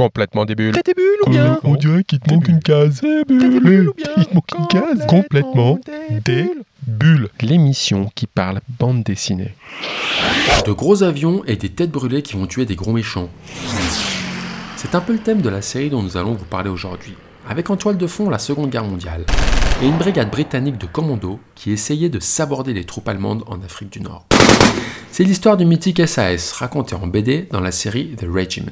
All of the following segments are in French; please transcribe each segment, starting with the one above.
Complètement des bulles. T'as des bulles ou bien On dirait qu'il te manque une case. Ou bien Il te manque une case. Complètement des bulles. L'émission qui parle bande dessinée. De gros avions et des têtes brûlées qui vont tuer des gros méchants. C'est un peu le thème de la série dont nous allons vous parler aujourd'hui, avec en toile de fond la Seconde Guerre mondiale, et une brigade britannique de commandos qui essayait de saborder les troupes allemandes en Afrique du Nord. C'est l'histoire du mythique SAS racontée en BD dans la série The Regiment.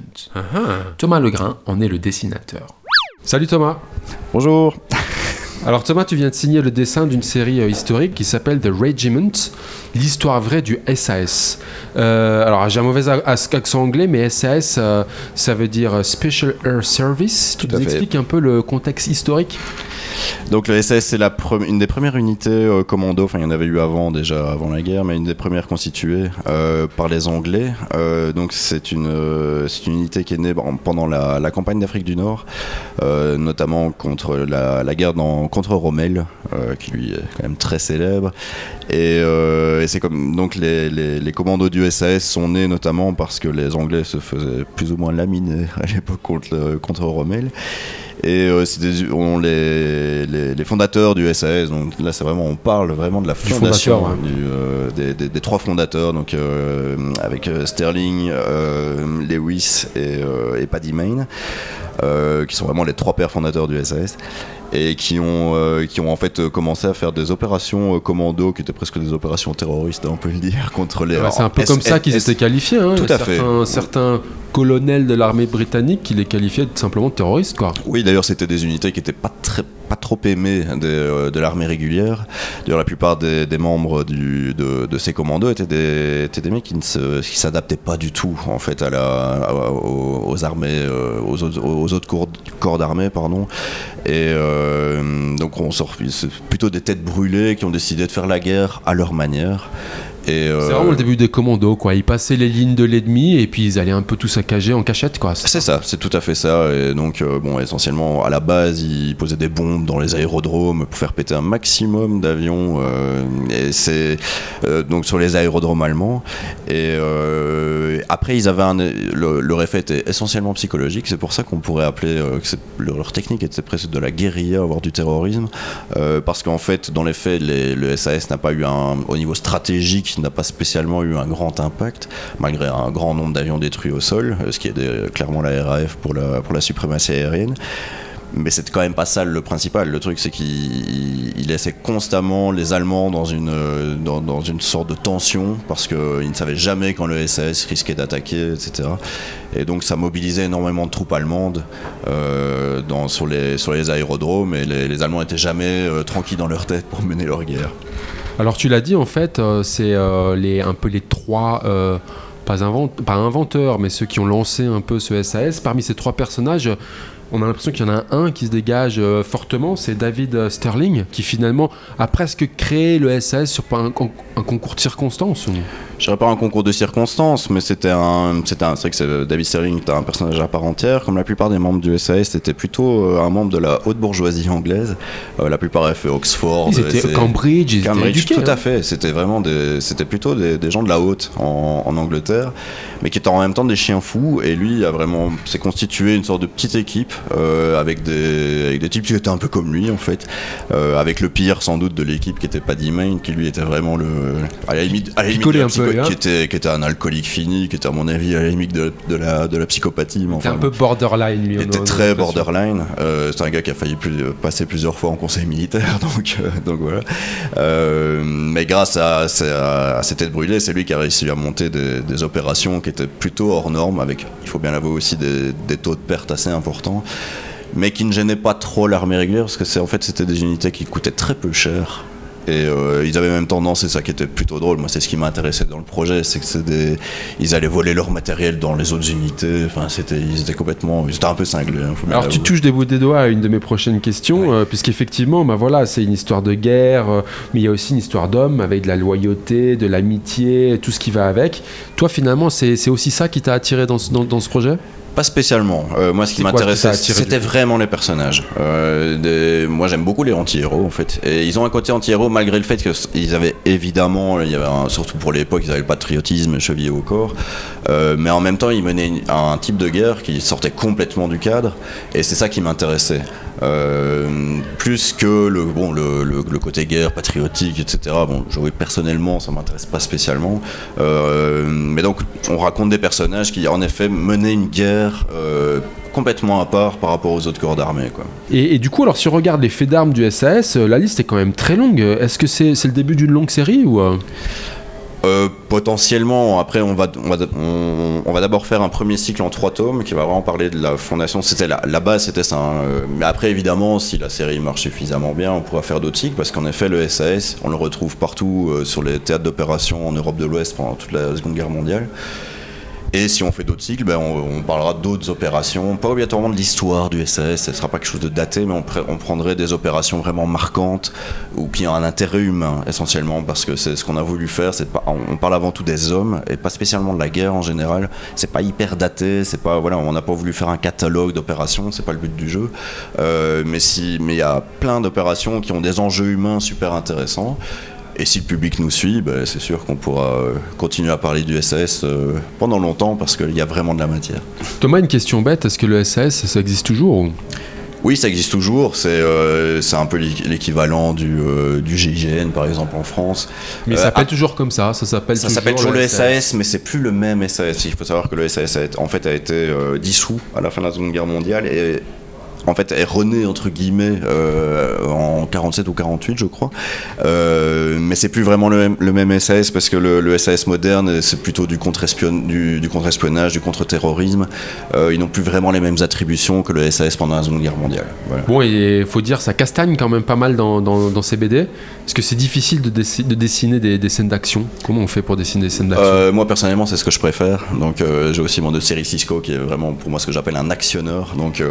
Thomas Legrain en est le dessinateur. Salut Thomas Bonjour. Alors Thomas, tu viens de signer le dessin d'une série euh, historique qui s'appelle The Regiment, l'histoire vraie du SAS. Euh, alors j'ai un mauvais accent anglais, mais SAS, euh, ça veut dire Special Air Service. Tu Tout nous expliques un peu le contexte historique? Donc le SAS c'est une des premières unités euh, commando, enfin il y en avait eu avant déjà avant la guerre, mais une des premières constituées euh, par les Anglais. Euh, donc c'est une une unité qui est née pendant la, campagne d'Afrique du Nord, notamment contre la, guerre dans, contre Rommel, qui lui est quand même très célèbre. Et, c'est comme donc les, commandos du SAS sont nés notamment parce que les Anglais se faisaient plus ou moins laminer à l'époque contre, contre Rommel. Et euh, c'est des- on, les, les, les fondateurs du SAS, donc là c'est vraiment, on parle vraiment de la fondation fondateur, ouais. du, euh, des, des- des trois fondateurs, donc euh, avec euh, Sterling, Lewis et, et Paddy euh, qui sont vraiment les trois pères fondateurs du SAS et qui ont, euh, qui ont en fait euh, commencé à faire des opérations euh, commando qui étaient presque des opérations terroristes, on peut le dire, contre les. Ouais, C'est un peu S- comme ça qu'ils étaient qualifiés. hein. Tout à fait. certains, certains colonels de l'armée britannique qui les qualifiaient simplement de terroristes. Quoi. Oui, d'ailleurs, c'était des unités qui n'étaient pas, très, pas trop des, euh, de l'armée régulière. D'ailleurs, la plupart des, membres de, ces commandos étaient des, étaient des mecs qui ne s'adaptaient pas du tout, en fait, à la, aux, armées, euh, autres, corps, corps d'armée, pardon. Et euh, donc, on sort plutôt des têtes brûlées qui ont décidé de faire la guerre à leur manière. Euh, C'est vraiment le début des commandos. Quoi. Ils passaient les lignes de l'ennemi et puis ils allaient un peu tout saccager en cachette. Quoi. C'est ça, c'est tout à fait ça. Et donc, euh, bon, essentiellement, à la base, ils posaient des bombes dans les aérodromes pour faire péter un maximum d'avions. euh, et c'est donc sur les aérodromes allemands. Et après, ils avaient un, le, leur effet était essentiellement psychologique. C'est pour ça qu'on pourrait appeler que leur, leur technique était presque de la guérilla, voire du terrorisme, parce qu'en fait, dans les faits, les- le SAS n'a pas eu un, au niveau stratégique, n'a pas spécialement eu un grand impact, malgré un grand nombre d'avions détruits au sol, euh, ce qui est des- clairement la RAF pour la, pour la suprématie aérienne. Mais c'est quand même pas ça le principal. Le truc, c'est qu'il il laissait constamment les Allemands dans une, euh, dans, une sorte de tension parce qu'ils ne savaient jamais quand le SAS risquait d'attaquer, etc. Et donc ça mobilisait énormément de troupes allemandes euh, dans, sur, les, sur les aérodromes et les, Allemands n'étaient jamais euh, tranquilles dans leur tête pour mener leur guerre. Alors tu l'as dit en fait, euh, c'est euh, les, un peu les trois, euh, pas, invent- pas inventeurs, mais ceux qui ont lancé un peu ce SAS. Parmi ces trois personnages, on a l'impression qu'il y en a un qui se dégage fortement, c'est David Sterling, qui finalement a presque créé le SAS sur un, con- un concours de circonstances. Je dirais pas un concours de circonstances, mais c'était un, c'était un, c'est vrai que c'est- David Sterling était un personnage à part entière. Comme la plupart des membres du SAS, c'était plutôt euh, un membre de la haute bourgeoisie anglaise. Euh, la plupart avaient fait Oxford. Ils étaient Cambridge, ils étaient Cambridge, éduqués, tout hein. à fait. C'était vraiment des, c'était plutôt des, des gens de la haute en, en Angleterre, mais qui étaient en même temps des chiens fous. Et lui a vraiment, s'est constitué une sorte de petite équipe euh, avec des, avec des types qui étaient un peu comme lui en fait, euh, avec le pire sans doute de l'équipe qui était Paddy Mayne, qui lui était vraiment le, à la limite, à la limite un peu, hein. qui était, qui était un alcoolique fini, qui était à mon avis à la limite de, de la, de la psychopathie. mais enfin, un peu borderline, lui. il était très borderline. Euh, c'est un gars qui a failli plus- euh, passer plusieurs fois en conseil militaire, donc, euh, donc voilà. Euh, mais grâce à, à, à ses têtes brûlées, c'est lui qui a réussi à monter des, des opérations qui étaient plutôt hors normes, avec, il faut bien l'avouer aussi, des, des taux de perte assez importants, mais qui ne gênaient pas trop l'armée régulière, parce que c'est en fait c'était des unités qui coûtaient très peu cher. Et euh, ils avaient même tendance, c'est ça qui était plutôt drôle, moi c'est ce qui m'intéressait dans le projet, c'est que c'est des, ils allaient voler leur matériel dans les autres unités, enfin c'était, ils étaient complètement, ils étaient un peu cinglés. hein, Alors tu touches des bouts des doigts à une de mes prochaines questions, euh, puisqu'effectivement, bah voilà, c'est une histoire de guerre, euh, mais il y a aussi une histoire d'homme avec de la loyauté, de l'amitié, tout ce qui va avec. Toi, finalement, c'est c'est aussi ça qui t'a attiré dans ce, dans, dans ce projet? Pas spécialement. Euh, moi, ce qui m'intéressait, c'était vraiment les personnages. Euh, des- Moi, j'aime beaucoup les anti-héros, en fait. Et ils ont un côté anti-héros, malgré le fait qu'ils avaient évidemment, il y avait un- surtout pour l'époque, ils avaient le patriotisme chevillé au corps. Euh, mais en même temps, ils menaient une- un type de guerre qui sortait complètement du cadre. Et c'est ça qui m'intéressait. Euh, plus que le, bon, le, le- côté guerre, patriotique, etc. Bon, jouer personnellement, ça m'intéresse pas spécialement. Euh, mais donc, on raconte des personnages qui, en effet, menaient une guerre euh, complètement à part par rapport aux autres corps d'armée. Quoi. Et, et du coup, alors si on regarde les faits d'armes du SAS, la liste est quand même très longue. Est-ce que c'est c'est le début d'une longue série ou euh potentiellement, après, on va, on va, on, on va d'abord faire un premier cycle en trois tomes qui va vraiment parler de la fondation. C'était la, la base, c'était ça. hein. Euh, Mais après, évidemment, si la série marche suffisamment bien, on pourra faire d'autres cycles parce qu'en effet, le SAS, on le retrouve partout euh, sur les théâtres d'opération en Europe de l'Ouest pendant toute la Seconde Guerre mondiale. Et si on fait d'autres cycles, ben, on, parlera d'autres opérations, pas obligatoirement de l'histoire du SAS, ce ne sera pas quelque chose de daté, mais on, pr- on prendrait des opérations vraiment marquantes ou qui ont un intérêt humain essentiellement, parce que c'est ce qu'on a voulu faire. On, parle avant tout des hommes et pas spécialement de la guerre en général. C'est pas hyper daté, pas voilà, on n'a pas voulu faire un catalogue d'opérations, c'est pas le but du jeu. Euh, mais si, mais il y a plein d'opérations qui ont des enjeux humains super intéressants. Et si le public nous suit, ben, c'est sûr qu'on pourra euh, continuer à parler du SAS euh, pendant longtemps parce qu'il y a vraiment de la matière. Thomas, une question bête est-ce que le SAS, ça existe toujours ou- Oui, ça existe toujours. C'est euh, un peu l'équ- l'équivalent du, euh, du GIGN, par exemple, en France. Mais Euh, ça s'appelle ah, toujours comme ça, ça s'appelle toujours, le SAS, mais c'est plus le même SAS. Il faut savoir que le SAS, a été- en fait, a été dissous à la fin de la Seconde Guerre mondiale et en fait est rené entre guillemets euh, en 47 ou 48 je crois. Euh, mais c'est plus vraiment le même, le même SAS parce que le, le SAS moderne c'est plutôt du contre-espion- du, du contre-espionnage du contre-terrorisme. Euh, ils n'ont plus vraiment les mêmes attributions que le SAS pendant la Seconde Guerre mondiale. Voilà. Bon, et faut dire, ça castagne quand même pas mal dans, dans, dans ces BD. Est-ce que c'est difficile de, dessi- de dessiner des, des scènes d'action? Comment on fait pour dessiner des scènes d'action? Euh, moi personnellement c'est ce que je préfère. Donc j'ai aussi mon de série Cisco qui est vraiment pour moi ce que j'appelle un actionneur. Donc,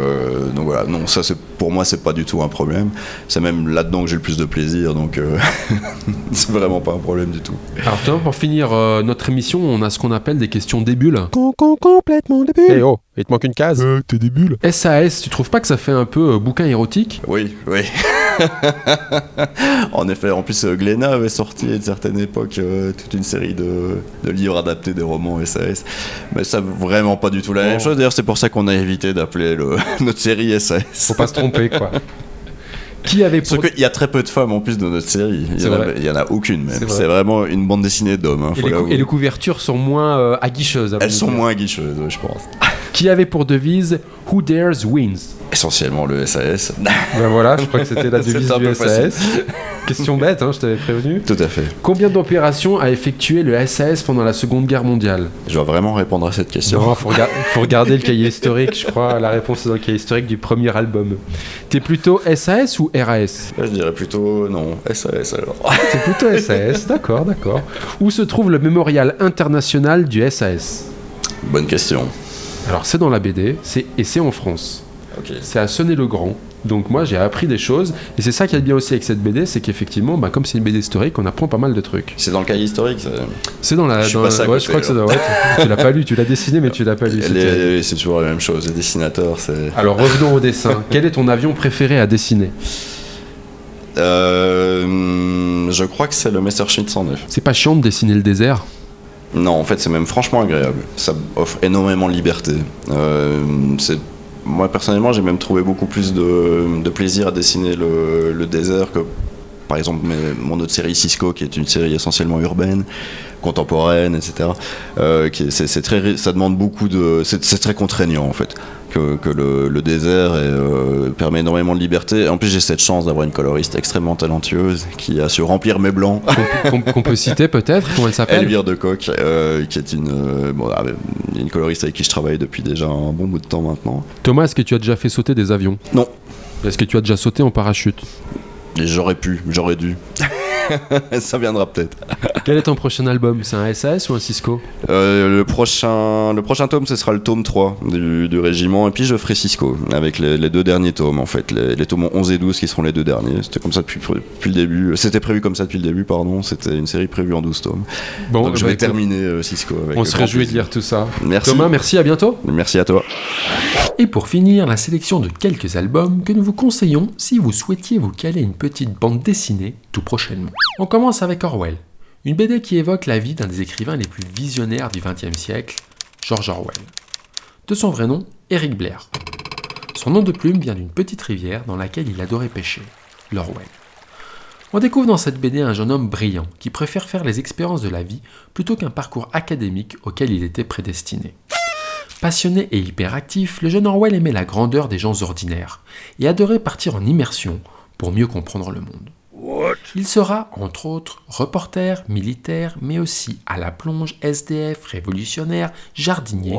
donc voilà non ça c'est pour moi c'est pas du tout un problème c'est même là-dedans que j'ai le plus de plaisir donc euh, c'est vraiment pas un problème du tout Alors pour finir euh, notre émission, on a ce qu'on appelle des questions débules. Con, con, complètement. Eh oh, il te manque une case. Euh, t'es des bulles. SAS, tu trouves pas que ça fait un peu euh, bouquin érotique? Oui oui en effet en plus euh, Glénat avait sorti à une certaine époque euh, toute une série de, de livres adaptés des romans SAS mais ça vraiment pas du tout la Oh. même chose d'ailleurs c'est pour ça qu'on a évité d'appeler le- notre série SAS Faut pas se tromper, quoi. Qui avait pour... Sauf qu'il y a très peu de femmes en plus dans notre série. Il y, C'est en a, vrai. il y en a aucune même. C'est vrai. C'est vraiment une bande dessinée d'hommes. hein, et, faut les et les couvertures sont moins euh, aguicheuses. Elles sont moins guicheuses, ouais, je pense. Qui avait pour devise Who dares wins? Essentiellement le SAS. Ben voilà, je crois que c'était la devise du SAS. Question bête, hein, je t'avais prévenu. Tout à fait. Combien d'opérations a effectué le SAS pendant la Seconde Guerre mondiale? Je dois vraiment répondre à cette question. Non, faut, rega- faut regarder le cahier historique, je crois. La réponse est dans le cahier historique du premier album. T'es plutôt SAS ou RAS Là, je dirais plutôt non. SAS alors. C'est plutôt SAS, d'accord, d'accord. Où se trouve le mémorial international du SAS Bonne question. Alors c'est dans la BD, c'est et c'est en France. C'est à Sonnet-le-Grand. Donc moi j'ai appris des choses et c'est ça qui est bien aussi avec cette BD, c'est qu'effectivement, bah, comme c'est une BD historique, on apprend pas mal de trucs. C'est dans le cahier historique. ça. C'est dans la. Je suis dans- à ouais, je crois que ça alors. doit. ouais, tu tu l'as pas lu, tu l'as dessiné, mais tu l'as pas lu. c'est C'est toujours la même chose. Les dessinateurs, c'est. Alors revenons au dessin. Quel est ton avion préféré à dessiner Euh, je crois que c'est le Messerschmitt 109. C'est pas chiant de dessiner le désert Non, en fait, c'est même franchement agréable. Ça offre énormément de liberté. Euh, moi, personnellement, j'ai même trouvé beaucoup plus de, plaisir à dessiner le, désert que, par exemple, mon autre série Cisco, qui est une série essentiellement urbaine, contemporaine, etc. Euh, c'est, très, ça demande beaucoup de. C'est, très contraignant, en fait. Que, que le, le désert est, euh, permet énormément de liberté. En plus, j'ai cette chance d'avoir une coloriste extrêmement talentueuse qui a su remplir mes blancs. qu'on peut citer peut-être Comment elle s'appelle? Elvire de Coq, euh, qui est une, bon, avec- une coloriste avec qui je travaille depuis déjà un bon bout de temps maintenant. Thomas, est-ce que tu as déjà fait sauter des avions? Non. Est-ce que tu as déjà sauté en parachute? J'aurais pu, j'aurais dû. ça viendra peut-être. Quel est ton prochain album? C'est un SAS ou un Cisco? Euh, le, prochain, le prochain tome, ce sera le tome 3 du, du régiment, et puis je ferai Cisco, avec les, les deux derniers tomes, en fait, les, les tomes 11 et 12 qui seront les deux derniers. C'était comme ça depuis, depuis le début. C'était prévu comme ça depuis le début, pardon. C'était une série prévue en 12 tomes. Bon, Donc je bah, vais écoute, terminer euh, Cisco. Avec On se réjouit de lire tout ça. Merci. Thomas, merci, à bientôt. Merci à toi. Et pour finir, la sélection de quelques albums que nous vous conseillons si vous souhaitiez vous caler une petite bande dessinée tout prochainement. On commence avec Orwell, une BD qui évoque la vie d'un des écrivains les plus visionnaires du XXe siècle, George Orwell. De son vrai nom, Eric Blair. Son nom de plume vient d'une petite rivière dans laquelle il adorait pêcher, l'Orwell. On découvre dans cette BD un jeune homme brillant qui préfère faire les expériences de la vie plutôt qu'un parcours académique auquel il était prédestiné. Passionné et hyperactif, le jeune Orwell aimait la grandeur des gens ordinaires et adorait partir en immersion pour mieux comprendre le monde. Il sera, entre autres, reporter, militaire, mais aussi à la plonge, SDF, révolutionnaire, jardinier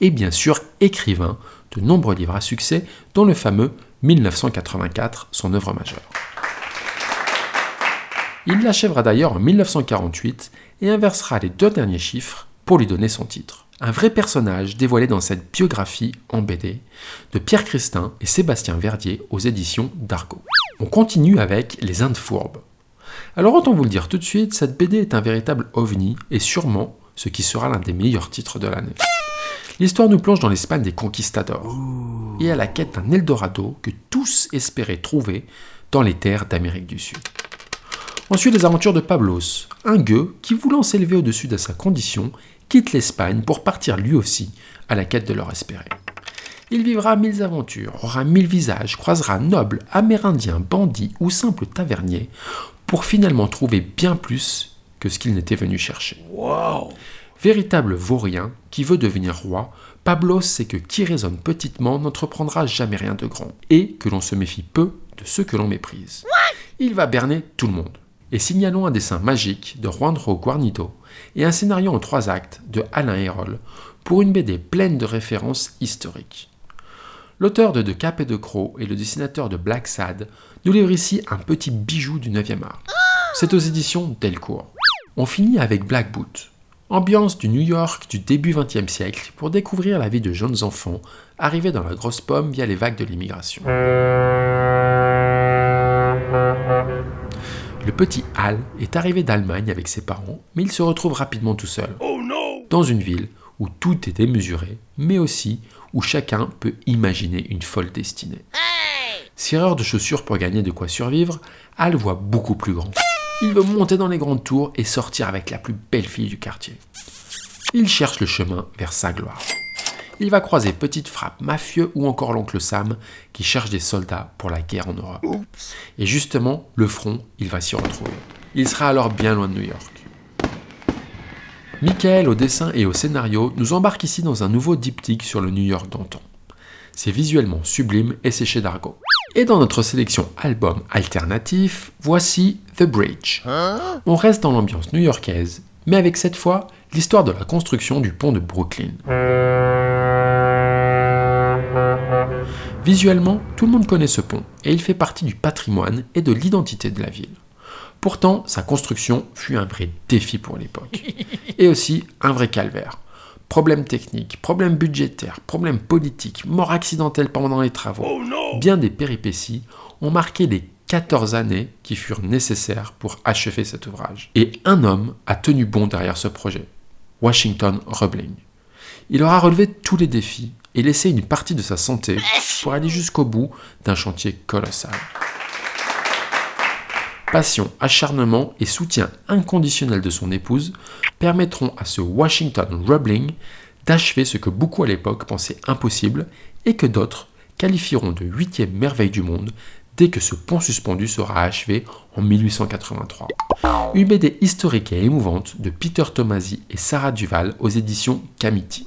et bien sûr écrivain de nombreux livres à succès, dont le fameux 1984, son œuvre majeure. Il l'achèvera d'ailleurs en 1948 et inversera les deux derniers chiffres pour lui donner son titre. Un vrai personnage dévoilé dans cette biographie en BD de Pierre Christin et Sébastien Verdier aux éditions d'Argo. On continue avec Les Indes fourbes. Alors autant vous le dire tout de suite, cette BD est un véritable ovni et sûrement ce qui sera l'un des meilleurs titres de l'année. L'histoire nous plonge dans l'Espagne des conquistadors et à la quête d'un Eldorado que tous espéraient trouver dans les terres d'Amérique du Sud. Ensuite, les aventures de Pablos, un gueux qui, voulant s'élever au-dessus de sa condition, quitte l'Espagne pour partir lui aussi à la quête de leur espéré. Il vivra mille aventures, aura mille visages, croisera nobles, amérindiens, bandits ou simples taverniers pour finalement trouver bien plus que ce qu'il n'était venu chercher. Véritable vaurien qui veut devenir roi, Pablos sait que qui raisonne petitement n'entreprendra jamais rien de grand et que l'on se méfie peu de ceux que l'on méprise. Il va berner tout le monde. Et signalons un dessin magique de Juanjo Guarnido et un scénario en trois actes de Alain Hérol pour une BD pleine de références historiques. L'auteur de De Cap et de Croc et le dessinateur de Black Sad nous livre ici un petit bijou du 9e art. C'est aux éditions Delcourt. On finit avec Black Boot, ambiance du New York du début 20e siècle pour découvrir la vie de jeunes enfants arrivés dans la grosse pomme via les vagues de l'immigration. Le petit Hal est arrivé d'Allemagne avec ses parents, mais il se retrouve rapidement tout seul. Dans une ville où tout est démesuré, mais aussi où chacun peut imaginer une folle destinée. Cireur de chaussures pour gagner de quoi survivre, Hal voit beaucoup plus grand. Il veut monter dans les grandes tours et sortir avec la plus belle fille du quartier. Il cherche le chemin vers sa gloire. Il va croiser Petite Frappe, Mafieux ou encore l'oncle Sam qui cherche des soldats pour la guerre en Europe. Et justement, le front, il va s'y retrouver. Il sera alors bien loin de New York. Michael, au dessin et au scénario, nous embarque ici dans un nouveau diptyque sur le New York d'antan. C'est visuellement sublime et c'est chez Dargo. Et dans notre sélection album alternatif, voici The Bridge. On reste dans l'ambiance new-yorkaise, mais avec cette fois l'histoire de la construction du pont de Brooklyn. Visuellement, tout le monde connaît ce pont et il fait partie du patrimoine et de l'identité de la ville. Pourtant, sa construction fut un vrai défi pour l'époque. Et aussi un vrai calvaire. Problèmes techniques, problèmes budgétaires, problèmes politiques, mort accidentelle pendant les travaux. Bien des péripéties ont marqué les 14 années qui furent nécessaires pour achever cet ouvrage. Et un homme a tenu bon derrière ce projet, Washington Roebling. Il aura relevé tous les défis et laissé une partie de sa santé pour aller jusqu'au bout d'un chantier colossal. Passion, acharnement et soutien inconditionnel de son épouse permettront à ce Washington Roebling d'achever ce que beaucoup à l'époque pensaient impossible et que d'autres qualifieront de huitième merveille du monde dès que ce pont suspendu sera achevé en 1883. Une BD historique et émouvante de Peter Tomasi et Sarah Duval aux éditions Camiti.